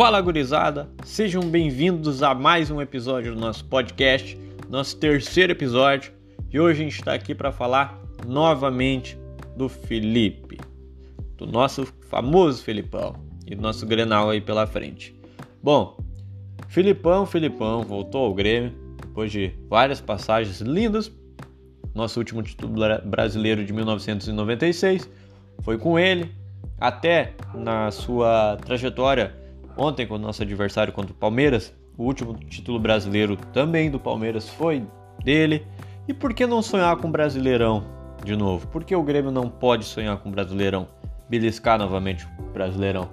Fala gurizada, sejam bem-vindos a mais um episódio do nosso podcast, nosso terceiro episódio, e hoje a gente está aqui para falar novamente do Felipe, do nosso famoso Filipão e do nosso Grenal aí pela frente. Bom, Filipão, Filipão voltou ao Grêmio depois de várias passagens lindas. Nosso último título brasileiro de 1996 foi com ele, até na sua trajetória ontem com o nosso adversário contra o Palmeiras. O último título brasileiro também do Palmeiras foi dele. E por que não sonhar com o Brasileirão de novo? Por que o Grêmio não pode sonhar com o Brasileirão? Beliscar novamente o Brasileirão?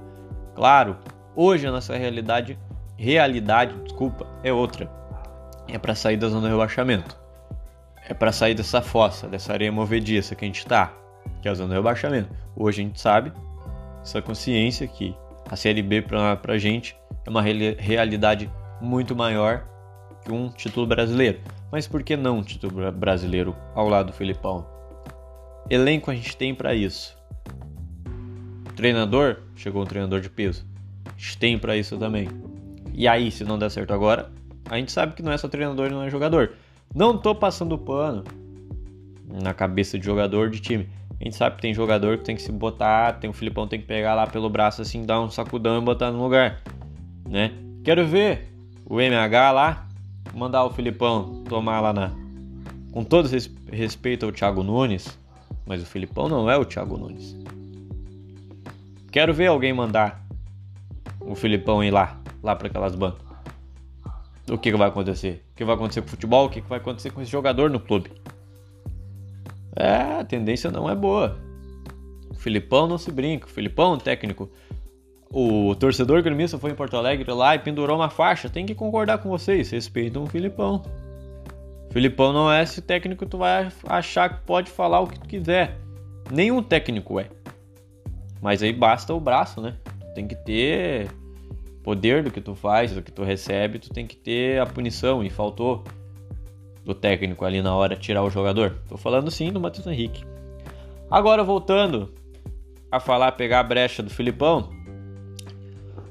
Claro, hoje a nossa realidade, realidade, desculpa, é outra. É para sair da zona de rebaixamento. É para sair dessa fossa, dessa areia movediça que a gente tá, que é a zona de rebaixamento. Hoje a gente sabe, essa consciência que a Série B para a gente é uma realidade muito maior que um título brasileiro. Mas por que não um título brasileiro ao lado do Filipão? Elenco a gente tem para isso. Treinador, chegou um treinador de peso. A gente tem para isso também. E aí, se não der certo agora, a gente sabe que não é só treinador não é jogador. Não tô passando pano na cabeça de jogador de time. A gente sabe que tem jogador que tem que se botar, tem o Filipão tem que pegar lá pelo braço assim, dar um sacudão e botar no lugar, né? Quero ver o MH lá mandar o Filipão tomar lá na com todo respeito ao Thiago Nunes, mas o Filipão não é o Thiago Nunes. Quero ver alguém mandar o Filipão ir lá, lá para aquelas bancas. O que, que vai acontecer? O que vai acontecer com o futebol? O que, que vai acontecer com esse jogador no clube? É, a tendência não é boa. O Filipão não se brinca. O Filipão, técnico. O torcedor gremista foi em Porto Alegre lá e pendurou uma faixa. Tem que concordar com vocês. Respeitam o Filipão. O Filipão não é esse técnico que tu vai achar que pode falar o que tu quiser. Nenhum técnico é. Mas aí basta o braço, né? Tu tem que ter poder do que tu faz, do que tu recebe, tu tem que ter a punição e faltou do técnico ali na hora tirar o jogador. Tô falando sim do Matheus Henrique. Agora voltando a falar, pegar a brecha do Filipão.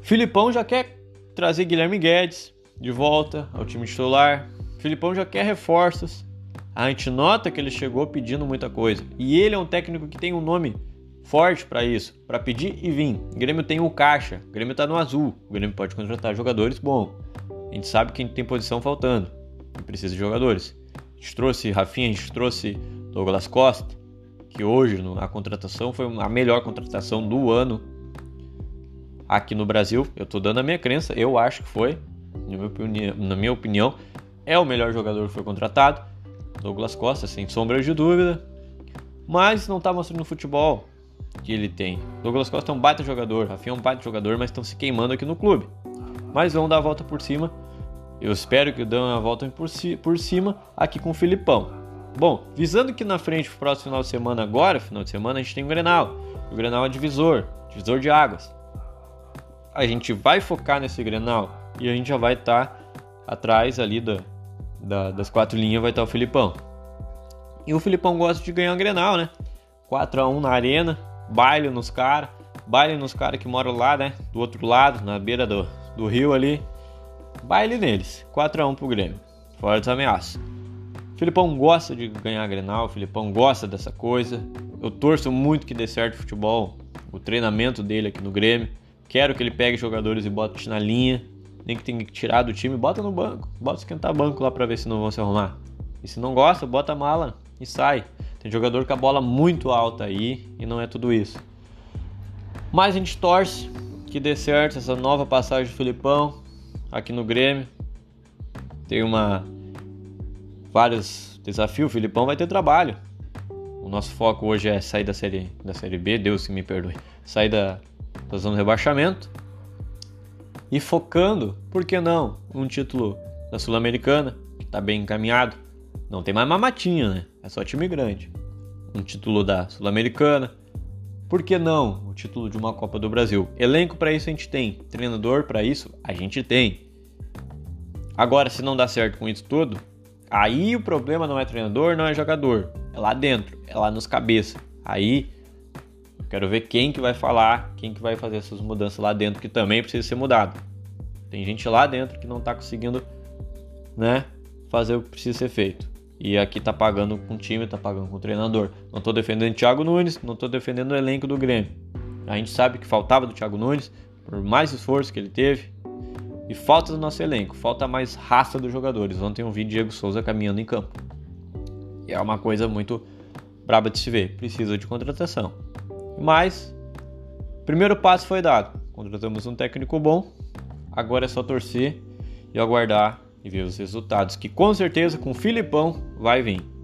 Filipão já quer trazer Guilherme Guedes de volta ao time titular. Filipão já quer reforços. A gente nota que ele chegou pedindo muita coisa. E ele é um técnico que tem um nome forte para isso, para pedir e vir. O Grêmio tem o caixa, o Grêmio tá no azul. O Grêmio pode contratar jogadores bom. A gente sabe que tem posição faltando precisa de jogadores. A gente trouxe Rafinha, a gente trouxe Douglas Costa, que hoje a contratação foi a melhor contratação do ano aqui no Brasil. Eu estou dando a minha crença, eu acho que foi, na minha opinião, é o melhor jogador que foi contratado. Douglas Costa, sem sombra de dúvida, mas não está mostrando o futebol que ele tem. Douglas Costa é um baita jogador, Rafinha é um baita jogador, mas estão se queimando aqui no clube. Mas vão dar a volta por cima eu espero que dê uma volta por, ci por cima aqui com o Filipão. Bom, visando que na frente, pro próximo final de semana agora, final de semana, a gente tem o Grenal. O Grenal é divisor, divisor de águas. A gente vai focar nesse Grenal e a gente já vai estar tá atrás ali da, da, das quatro linhas, vai estar tá o Filipão. E o Filipão gosta de ganhar o Grenal, né? 4 a 1 na arena, baile nos caras, baile nos caras que moram lá, né? Do outro lado, na beira do, do rio ali. Baile neles. 4x1 pro Grêmio. Fora das ameaças. O Filipão gosta de ganhar a Grenal, o Filipão gosta dessa coisa. Eu torço muito que dê certo o futebol, o treinamento dele aqui no Grêmio. Quero que ele pegue jogadores e bote na linha. Nem que tenha que tirar do time, bota no banco. Bota esquentar banco lá pra ver se não vão se arrumar. E se não gosta, bota a mala e sai. Tem jogador com a bola muito alta aí e não é tudo isso. Mas a gente torce que dê certo essa nova passagem do Filipão aqui no Grêmio. Tem uma vários desafios, o Filipão vai ter trabalho. O nosso foco hoje é sair da série da série B, Deus que me perdoe. Sair da, da zona de rebaixamento e focando, por que não, um título da Sul-Americana, que está bem encaminhado. Não tem mais mamatinha, né? É só time grande. Um título da Sul-Americana. Por que não o título de uma Copa do Brasil? Elenco para isso a gente tem, treinador para isso a gente tem. Agora, se não dá certo com isso tudo, aí o problema não é treinador, não é jogador. É lá dentro, é lá nos cabeças. Aí Quero ver quem que vai falar, quem que vai fazer essas mudanças lá dentro que também precisa ser mudado. Tem gente lá dentro que não está conseguindo, né, fazer o que precisa ser feito. E aqui tá pagando com o time, tá pagando com o treinador. Não tô defendendo Thiago Nunes, não tô defendendo o elenco do Grêmio. A gente sabe que faltava do Thiago Nunes, por mais esforço que ele teve. E falta do nosso elenco, falta mais raça dos jogadores. Ontem eu vi Diego Souza caminhando em campo. E é uma coisa muito braba de se ver. Precisa de contratação. Mas, primeiro passo foi dado. Contratamos um técnico bom. Agora é só torcer e aguardar e ver os resultados, que com certeza com o Filipão vai vir.